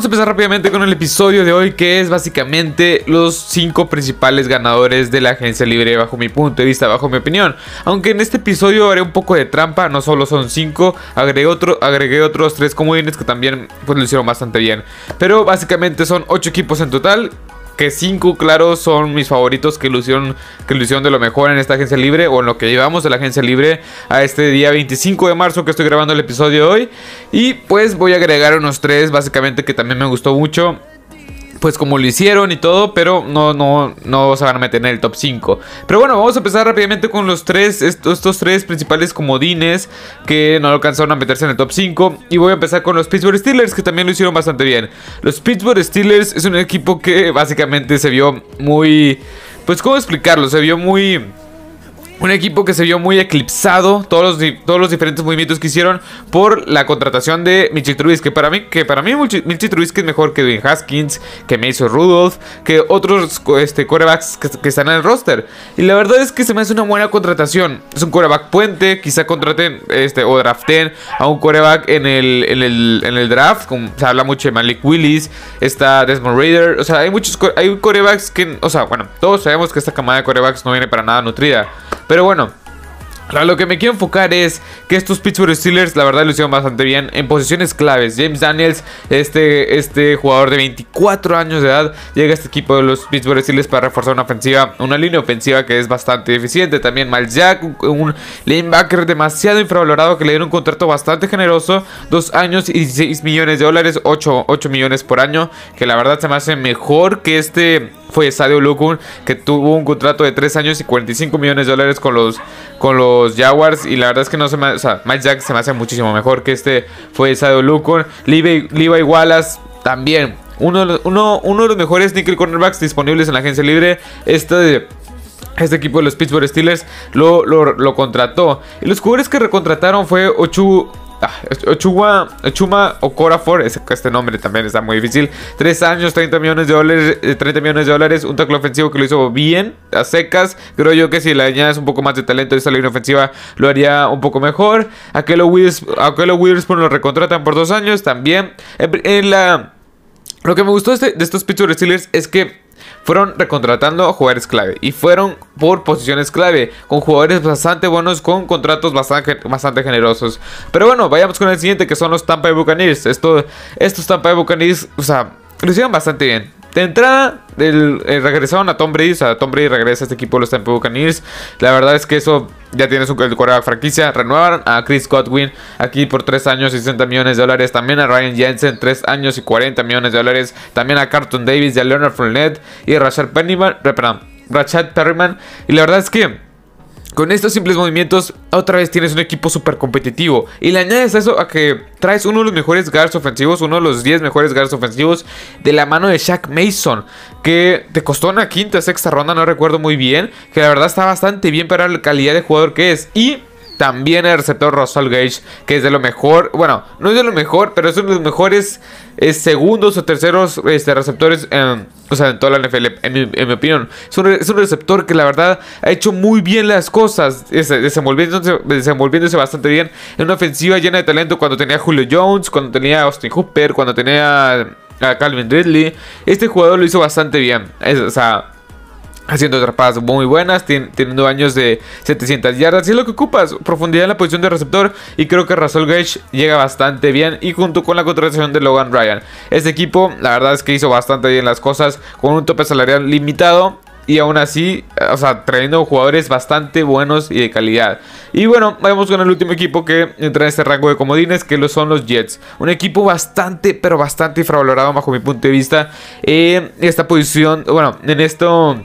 vamos a empezar rápidamente con el episodio de hoy que es básicamente los 5 principales ganadores de la agencia libre bajo mi punto de vista, bajo mi opinión. Aunque en este episodio haré un poco de trampa, no solo son 5, agregué, agregué otros 3 comodines que también pues, lo hicieron bastante bien. Pero básicamente son 8 equipos en total que 5, claro, son mis favoritos que ilusión que de lo mejor en esta agencia libre o en lo que llevamos de la agencia libre a este día 25 de marzo que estoy grabando el episodio de hoy. Y pues voy a agregar unos tres básicamente que también me gustó mucho pues como lo hicieron y todo, pero no, no, no se van a meter en el top 5. Pero bueno, vamos a empezar rápidamente con los tres, estos, estos tres principales comodines que no alcanzaron a meterse en el top 5. Y voy a empezar con los Pittsburgh Steelers, que también lo hicieron bastante bien. Los Pittsburgh Steelers es un equipo que básicamente se vio muy... Pues cómo explicarlo, se vio muy un equipo que se vio muy eclipsado, todos los, todos los diferentes movimientos que hicieron por la contratación de Michi. Que para mí, que para mí Michi es mejor que Dwayne Haskins, que Mason Rudolph, que otros este, corebacks que, están en el roster. Y la verdad es que se me hace una buena contratación. Es un coreback puente, quizá contraten este, o draften a un coreback en el, en el, draft. Como se habla mucho de Malik Willis, está Desmond Raider. O sea, hay muchos hay corebacks que, o sea, bueno, todos sabemos que esta camada de corebacks no viene para nada nutrida. Pero bueno, lo que me quiero enfocar es que estos Pittsburgh Steelers, la verdad, lo hicieron bastante bien en posiciones claves. James Daniels, este, este jugador de 24 años de edad, llega a este equipo de los Pittsburgh Steelers para reforzar una ofensiva, una línea ofensiva que es bastante eficiente. También Miles Jack, un, linebacker demasiado infravalorado que le dieron un contrato bastante generoso, dos años y 16 millones de dólares, 8, 8 millones por año, que la verdad se me hace mejor que este fue Sadio Lukun, que tuvo un contrato de 3 años y 45 millones de dólares con los, con los Jaguars. Y la verdad es que no se me. O sea, Mike Jack se me hace muchísimo mejor que este fue Sadio Lukun. Levi, Levi Wallace también. Uno, uno, uno de los mejores nickel cornerbacks disponibles en la agencia libre. Este este equipo de los Pittsburgh Steelers lo, lo, lo, contrató. Y los jugadores que recontrataron fue Ochu, Ah, Ochuma, Ochuma Okorafor, este nombre también está muy difícil. 3 años, 30 millones de dólares, 30 eh, millones de dólares, un tackle ofensivo que lo hizo bien, a secas. Creo yo que si le añades un poco más de talento a esta línea ofensiva, lo haría un poco mejor. Aquello Witherspoon lo recontratan por 2 años también. En, la... Lo que me gustó de, de estos Pittsburgh Steelers es que fueron recontratando a jugadores clave y fueron por posiciones clave, con jugadores bastante buenos, con contratos bastante, bastante generosos. Pero bueno, vayamos con el siguiente que son los Tampa Bay Buccaneers. Esto, estos Tampa Bay Buccaneers, o sea, lo hicieron bastante bien. De entrada, eh, regresaron a Tom Brady. O sea, Tom Brady regresa a este equipo de los Tampa Buccaneers. La verdad es que eso ya tienes un coreback franquicia. Renuevan a Chris Godwin aquí por 3 años y 60 millones de dólares. También a Ryan Jensen, 3 años y 40 millones de dólares. También a Carlton Davis y a Leonard Fournette y a Rashad Pennyman. Perdón, Rashad Perryman. Y la verdad es que con estos simples movimientos, otra vez tienes un equipo súper competitivo. Y le añades eso a que traes uno de los mejores guards ofensivos, uno de los 10 mejores guards ofensivos de la mano de Shaq Mason. Que te costó una quinta, sexta ronda, no recuerdo muy bien. Que la verdad está bastante bien para la calidad de jugador que es. Y también el receptor Russell Gage, que es de lo mejor, bueno, no es de lo mejor, pero es uno de los mejores eh, segundos o terceros este, receptores, o sea, en toda la NFL, en mi, opinión. Es un, receptor que la verdad ha hecho muy bien las cosas, desenvolviéndose, desenvolviéndose bastante bien en una ofensiva llena de talento cuando tenía Julio Jones, cuando tenía Austin Hooper, cuando tenía a Calvin Ridley. Este jugador lo hizo bastante bien, o sea haciendo atrapadas muy buenas, teniendo años de 700 yardas. Y es lo que ocupas, profundidad en la posición de receptor. Y creo que Russell Gage llega bastante bien. Y junto con la contratación de Logan Ryan. Este equipo, la verdad es que hizo bastante bien las cosas con un tope salarial limitado. Y aún así, o sea, trayendo jugadores bastante buenos y de calidad. Y bueno, vamos con el último equipo que entra en este rango de comodines, que lo son los Jets. Un equipo bastante, pero bastante infravalorado bajo mi punto de vista. En esta posición, bueno, en esto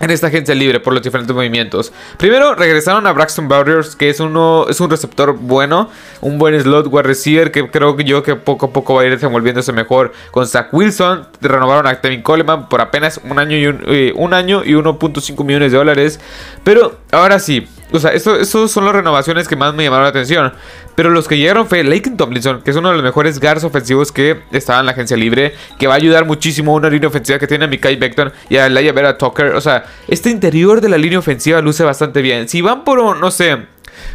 en esta agencia libre por los diferentes movimientos. Primero regresaron a Braxton Barriers, que es uno es un receptor bueno, un buen slot wide receiver que creo que yo que poco a poco va a ir desenvolviéndose mejor con Zach Wilson. Renovaron a Kevin Coleman por apenas un año y un, eh, un año y 1.5 millones de dólares. Pero ahora sí, o sea, esas son las renovaciones que más me llamaron la atención. Pero los que llegaron fue Laken Tomlinson, que es uno de los mejores guards ofensivos que estaba en la agencia libre, que va a ayudar muchísimo a una línea ofensiva que tiene a Mikai Beckton y a Laia Vera Tucker. O sea, este interior de la línea ofensiva luce bastante bien. Si van por, no sé,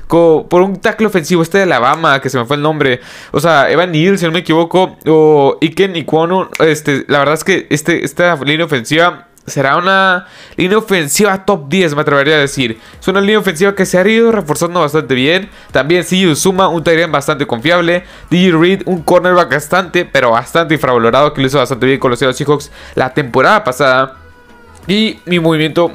por un tackle ofensivo, este de Alabama, que se me fue el nombre. O sea, Evan Neal, si no me equivoco, o Iken Ikwonu. Este, la verdad es que este, esta línea ofensiva será una línea ofensiva top 10, me atrevería a decir. Es una línea ofensiva que se ha ido reforzando bastante bien. También sí, Suma, un Tyrant bastante confiable. DJ Reed, un cornerback bastante, pero bastante infravalorado, que lo hizo bastante bien con los Seahawks la temporada pasada. Y mi movimiento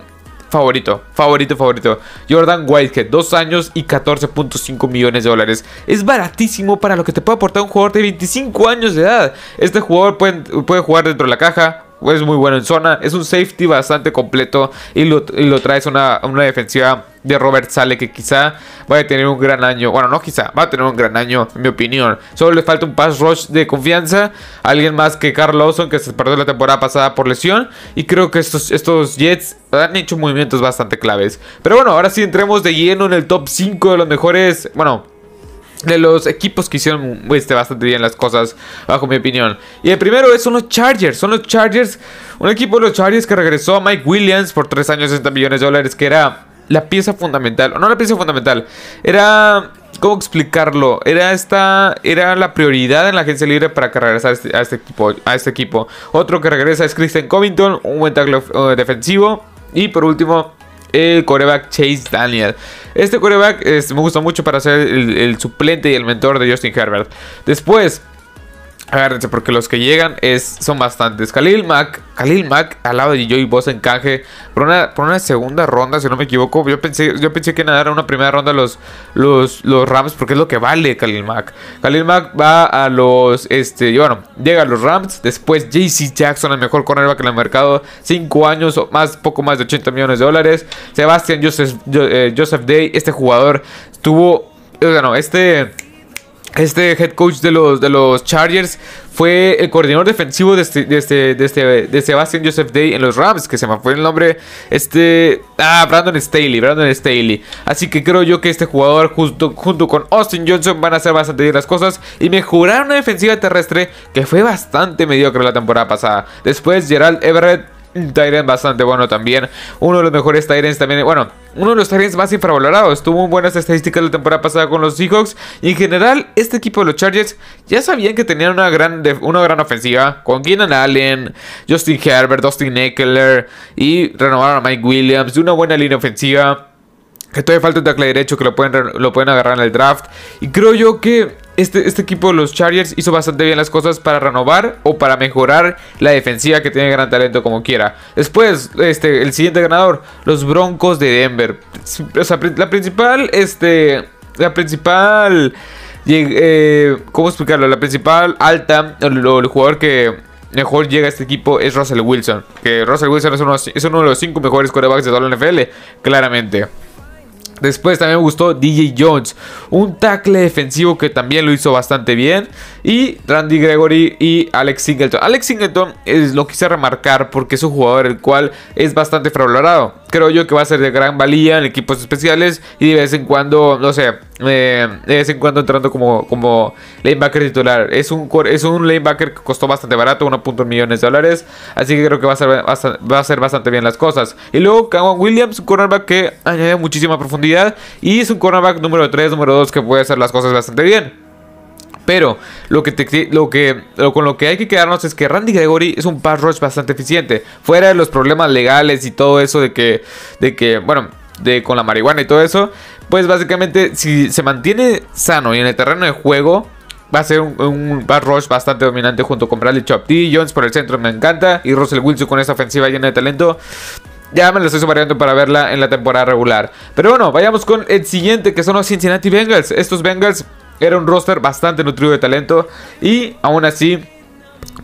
favorito, favorito, favorito. Jordan Whitehead, 2 años y 14.5 millones de dólares. Es baratísimo para lo que te puede aportar un jugador de 25 años de edad. Este jugador puede, puede jugar dentro de la caja, es muy bueno en zona. Es un safety bastante completo y lo, traes una, una defensiva de Robert Sale que quizá vaya a tener un gran año. Bueno, no quizá, va a tener un gran año, en mi opinión. Solo le falta un pass rush de confianza. Alguien más que Carl Lawson, que se perdió la temporada pasada por lesión. Y creo que estos, estos Jets han hecho movimientos bastante claves. Pero bueno, ahora sí entremos de lleno en el top 5 de los mejores. Bueno, de los equipos que hicieron este, bastante bien las cosas, bajo mi opinión. Y el primero es, son los Chargers. Son los Chargers, un equipo de los Chargers que regresó a Mike Williams por 3 años, 60 millones de dólares, que era la pieza fundamental. O no la pieza fundamental, era. ¿Cómo explicarlo? Era esta. Era la prioridad en la agencia libre para que regresara a este, este equipo, a este equipo. Otro que regresa es Christian Covington, un buen tackle uh, defensivo. Y por último, el coreback Chase Daniel. Este coreback me gusta mucho para ser el, suplente y el mentor de Justin Herbert. Después, Agárrense porque los que llegan son bastantes. Khalil Mack, Khalil Mack al lado de Joey Bosa encaje por una, por una segunda ronda, si no me equivoco. Yo pensé, yo pensé que nada una primera ronda los, los, los Rams porque es lo que vale Khalil Mack. Khalil Mack va a los, este, y bueno, llega a los Rams. Después JC Jackson, el mejor cornerback en el mercado. 5 años, más, poco más de 80 millones de dólares. Sebastian Joseph, eh, Joseph Day, este jugador tuvo, bueno, este este head coach de los, de los Chargers fue el coordinador defensivo de, este, de, este, de, este, de Sebastian Joseph Day en los Rams, que se me fue el nombre. Este. Ah, Brandon Staley. Brandon Staley. Así que creo yo que este jugador, junto, junto con Austin Johnson, van a hacer bastante bien las cosas y mejorar una defensiva terrestre que fue bastante mediocre la temporada pasada. Después, Gerald Everett Tyrant bastante bueno también. Uno de los mejores Tyrants también. Bueno, uno de los Tyrants más infravalorados. Tuvo buenas estadísticas la temporada pasada con los Seahawks. Y en general, este equipo de los Chargers ya sabían que tenían una gran, una gran ofensiva. Con Keenan Allen, Justin Herbert, Dustin Eckler. Y renovaron a Mike Williams. Una buena línea ofensiva. Que todavía falta un tackle derecho que lo pueden, lo pueden agarrar en el draft. Y creo yo que este, este, equipo de los Chargers hizo bastante bien las cosas para renovar o para mejorar la defensiva que tiene gran talento como quiera. Después, este, el siguiente ganador, los Broncos de Denver. La principal, este, la principal, eh, ¿cómo explicarlo? La principal alta, el, jugador que mejor llega a este equipo es Russell Wilson. Que Russell Wilson es uno, de los cinco mejores quarterbacks de toda la NFL, claramente. Después también me gustó DJ Jones, un tackle defensivo que también lo hizo bastante bien. Y Randy Gregory y Alex Singleton. Alex Singleton es, lo quise remarcar porque es un jugador el cual es bastante fravalorado. Creo yo que va a ser de gran valía en equipos especiales y de vez en cuando, no sé, eh, de vez en cuando entrando como, como lanebacker titular. Es un, es un lanebacker que costó bastante barato, 1.1 millones de dólares. Así que creo que va a, ser, va a hacer bastante bien las cosas. Y luego Kawan Williams, un cornerback que añade muchísima profundidad. Y es un cornerback número 3, número 2 que puede hacer las cosas bastante bien. Pero lo que, te, lo que con lo que hay que quedarnos es que Randy Gregory es un pass rush bastante eficiente. Fuera de los problemas legales y todo eso de que, de que bueno, de con la marihuana y todo eso, pues básicamente si se mantiene sano y en el terreno de juego, va a ser un, un rush bastante dominante junto con Bradley Chop. Jones por el centro me encanta y Russell Wilson con esa ofensiva llena de talento. Ya me lo estoy variando para verla en la temporada regular. Pero bueno, vayamos con el siguiente que son los Cincinnati Bengals. Estos Bengals era un roster bastante nutrido de talento y aún así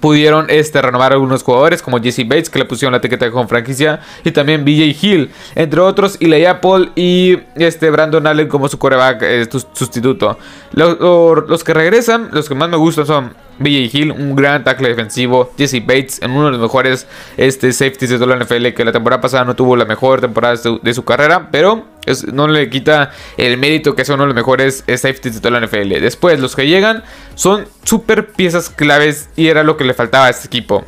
pudieron este, renovar algunos jugadores como Jesse Bates que le pusieron la etiqueta con franquicia y también BJ Hill entre otros y Apple y este Brandon Allen como su coreback eh, sustituto los, los, que regresan los que más me gustan son BJ Hill, un gran tackle defensivo. Jesse Bates, en uno de los mejores este, safeties de toda la NFL, que la temporada pasada no tuvo la mejor temporada de su, carrera, pero no le quita el mérito que es uno de los mejores safeties de toda la NFL. Después, los que llegan son super piezas claves y era lo que le faltaba a este equipo.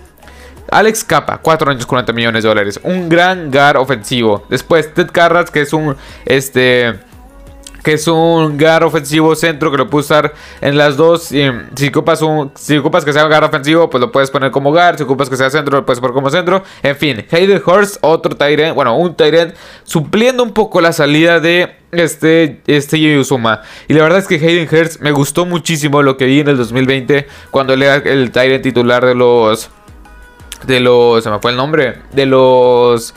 Alex Capa, 4 años 40 millones de dólares. Un gran guard ofensivo. Después, Ted Carras, que es un este que es un gar ofensivo centro que lo puedes usar en las dos. Y si ocupas, un, si ocupas que sea un gar ofensivo, pues lo puedes poner como gar. Si ocupas que sea centro, lo puedes poner como centro. En fin, Hayden Hurst, otro Tyrant, bueno, un Tyrant supliendo un poco la salida de este, este. Y la verdad es que Hayden Hurst me gustó muchísimo lo que vi en el 2020 cuando él era el Tyrant titular de los de los, se me fue el nombre, de los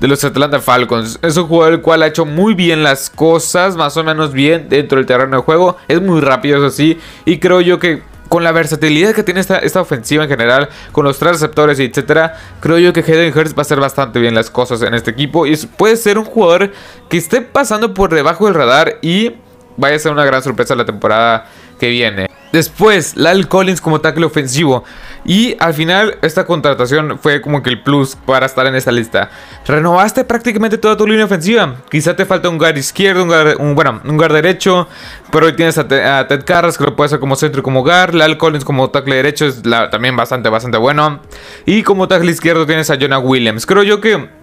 de los Atlanta Falcons. Es un jugador el cual ha hecho muy bien las cosas, más o menos bien dentro del terreno de juego. Es muy rápido, eso sí, y creo yo que con la versatilidad que tiene esta, esta ofensiva en general, con los tres receptores y etcétera, creo yo que Hayden Hurst va a hacer bastante bien las cosas en este equipo y puede ser un jugador que esté pasando por debajo del radar y vaya a ser una gran sorpresa la temporada que viene. Después, Lal Collins como tackle ofensivo. Y al final, esta contratación fue como que el plus para estar en esta lista. Renovaste prácticamente toda tu línea ofensiva. Quizá te falta un guard izquierdo, un, guard, bueno, un guard derecho. Pero hoy tienes a, Ted Carras que lo puede hacer como centro y como guard. Lal Collins como tackle derecho es también bastante, bastante bueno. Y como tackle izquierdo tienes a Jonah Williams. Creo yo que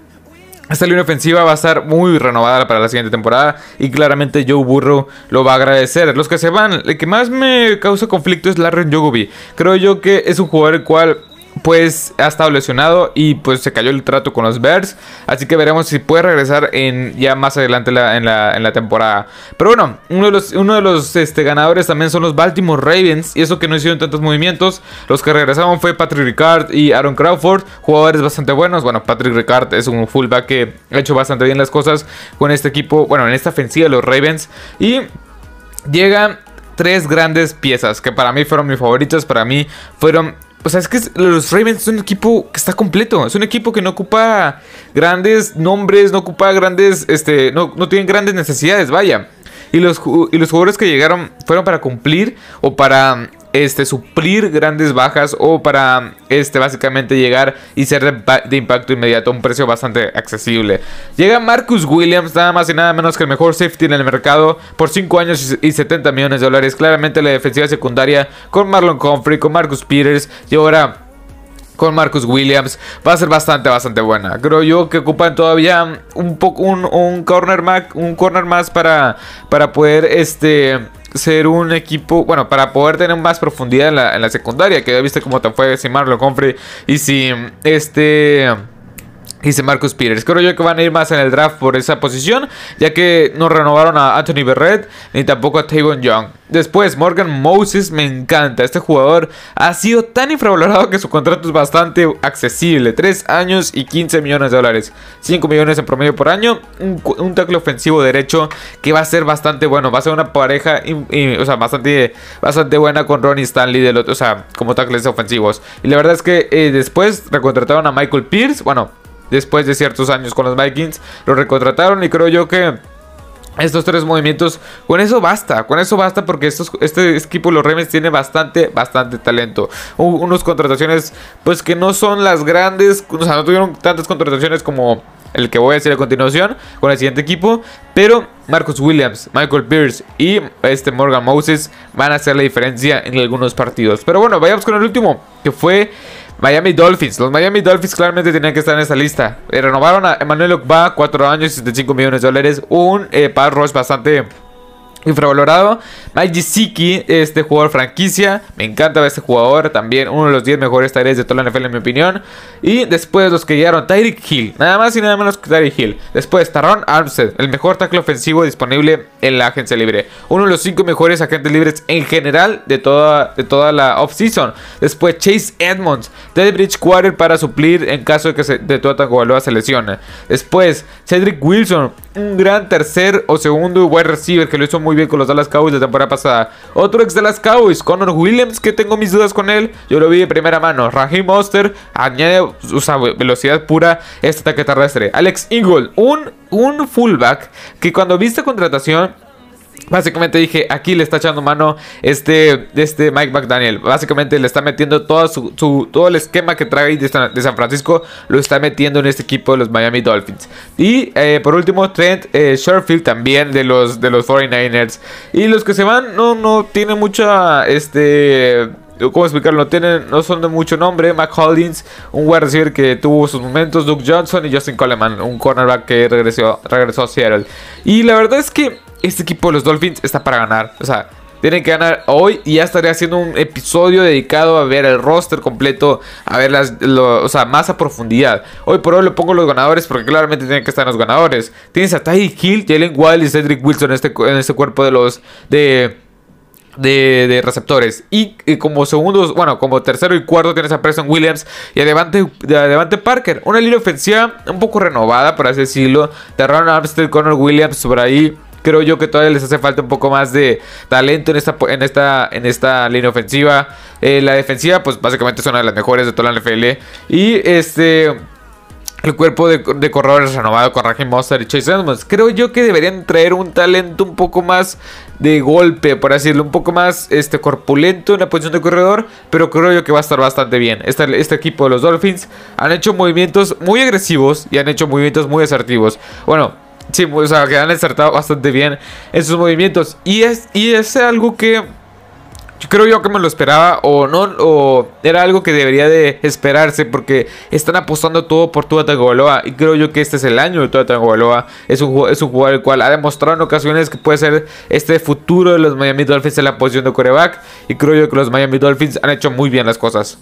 esta línea ofensiva va a estar muy renovada para la siguiente temporada y claramente Joe Burrow lo va a agradecer. Los que se van, el que más me causa conflicto es Larry Jogobi. Creo yo que es un jugador el cual pues ha estado lesionado y pues se cayó el trato con los Bears. Así que veremos si puede regresar en, ya más adelante en, la, temporada. Pero bueno, uno de los, uno de los este, ganadores también son los Baltimore Ravens. Y eso que no hicieron tantos movimientos. Los que regresaron fue Patrick Ricard y Aaron Crawford. Jugadores bastante buenos. Bueno, Patrick Ricard es un fullback que ha hecho bastante bien las cosas con este equipo. Bueno, en esta ofensiva los Ravens. Y llegan tres grandes piezas que para mí fueron mis favoritos. Para mí fueron o sea, es que los Ravens son un equipo que está completo. Es un equipo que no ocupa grandes nombres, no ocupa grandes, este, no, no tienen grandes necesidades, vaya. Y los, y los jugadores que llegaron fueron para cumplir o para este, suplir grandes bajas o para este, básicamente llegar y ser de, impacto inmediato a un precio bastante accesible. Llega Marcus Williams, nada más y nada menos que el mejor safety en el mercado por 5 años y 70 millones de dólares. Claramente la defensiva secundaria con Marlon Humphrey, con Marcus Peters y ahora con Marcus Williams va a ser bastante, bastante buena. Creo yo que ocupan todavía un poco un, corner más, un corner más para, para poder este ser un equipo, bueno, para poder tener más profundidad en la, en la secundaria, que ya viste cómo te fue si Marlon Humphrey y si este Dice Marcus Peters. Creo yo que van a ir más en el draft por esa posición, ya que no renovaron a Anthony Berrett ni tampoco a Tavon Young. Después, Morgan Moses me encanta. Este jugador ha sido tan infravalorado que su contrato es bastante accesible: 3 años y 15 millones de dólares, 5 millones en promedio por año. Un, tackle ofensivo derecho que va a ser bastante bueno. Va a ser una pareja o sea, bastante, bastante buena con Ronnie Stanley, del otro, o sea, como tackles ofensivos. Y la verdad es que eh, después recontrataron a Michael Pierce. Bueno, después de ciertos años con los Vikings. Lo recontrataron y creo yo que estos tres movimientos, con eso basta, con eso basta porque estos, este equipo, los Ravens, tiene bastante, bastante talento. unos contrataciones, pues que no son las grandes, o sea, no tuvieron tantas contrataciones como el que voy a decir a continuación con el siguiente equipo, pero Marcus Williams, Michael Pierce y este Morgan Moses van a hacer la diferencia en algunos partidos. Pero bueno, vayamos con el último, que fue Miami Dolphins. Los Miami Dolphins claramente tenían que estar en esa lista. Eh, renovaron a Emmanuel Okba, 4 años y 75 millones de dólares. Un eh, rush bastante infravalorado. Mike Gesicki, este jugador franquicia. Me encanta este jugador. También uno de los 10 mejores tareas de toda la NFL en mi opinión. Y después los que llegaron, Tyreek Hill. Nada más y nada menos que Tyreek Hill. Después Taron Armstead, el mejor tackle ofensivo disponible en la agencia libre. Uno de los 5 mejores agentes libres en general de toda, de toda la offseason. Después Chase Edmonds, Teddy Bridgewater para suplir en caso de que se, de toda Tagovailoa se lesione. Después Cedric Wilson, un gran tercer o segundo wide receiver que lo hizo muy con los Dallas Cowboys de temporada pasada. Otro ex Dallas Cowboys, Connor Williams, que tengo mis dudas con él. Yo lo vi de primera mano. Raheem Monster añade usa velocidad pura este ataque terrestre. Alex Ingold, un, un fullback que cuando viste contratación Básicamente dije, aquí le está echando mano este, este Mike McDaniel. Básicamente le está metiendo todo, su, todo el esquema que trae de, San Francisco. Lo está metiendo en este equipo de los Miami Dolphins. Y eh, por último, Trent eh, Sherfield también de los, de los 49ers. Y los que se van no, no tienen mucha... Este ¿Cómo explicarlo? No, tienen, no son de mucho nombre. Mac Holdings, un wide receiver que tuvo sus momentos. Duke Johnson y Justin Coleman, un cornerback que regresó, regresó a Seattle. Y la verdad es que este equipo de los Dolphins está para ganar. O sea, tienen que ganar hoy y ya estaré haciendo un episodio dedicado a ver el roster completo, a ver las, o sea, más a profundidad. Hoy por hoy le pongo los ganadores porque claramente tienen que estar los ganadores. Tienes a Ty Hill, Jalen Wild y Cedric Wilson en este, en este cuerpo de los de, de, receptores. Y, como segundos, bueno, como tercero y cuarto tienes a Preston Williams y a Devante, Parker. Una línea ofensiva un poco renovada, por así decirlo. De Ron Armstead, Connor Williams por ahí creo yo que todavía les hace falta un poco más de talento en esta, en esta, en esta línea ofensiva. Eh, la defensiva, pues básicamente es una de las mejores de toda la NFL. Y este. El cuerpo de, corredores renovado con Raheem Monster y Chase Edmonds. Creo yo que deberían traer un talento un poco más de golpe, por así decirlo, un poco más este, corpulento en la posición de corredor, pero creo yo que va a estar bastante bien. Este, este equipo de los Dolphins han hecho movimientos muy agresivos y han hecho movimientos muy asertivos. Bueno, Sí, o sea, que han acertado bastante bien en sus movimientos. Y es, y es algo que creo yo que me lo esperaba o no, o era algo que debería de esperarse porque están apostando todo por Tua Tagovailoa y creo yo que este es el año de Tua Tagovailoa. Es un, es un jugador el cual ha demostrado en ocasiones que puede ser este futuro de los Miami Dolphins en la posición de coreback y creo yo que los Miami Dolphins han hecho muy bien las cosas.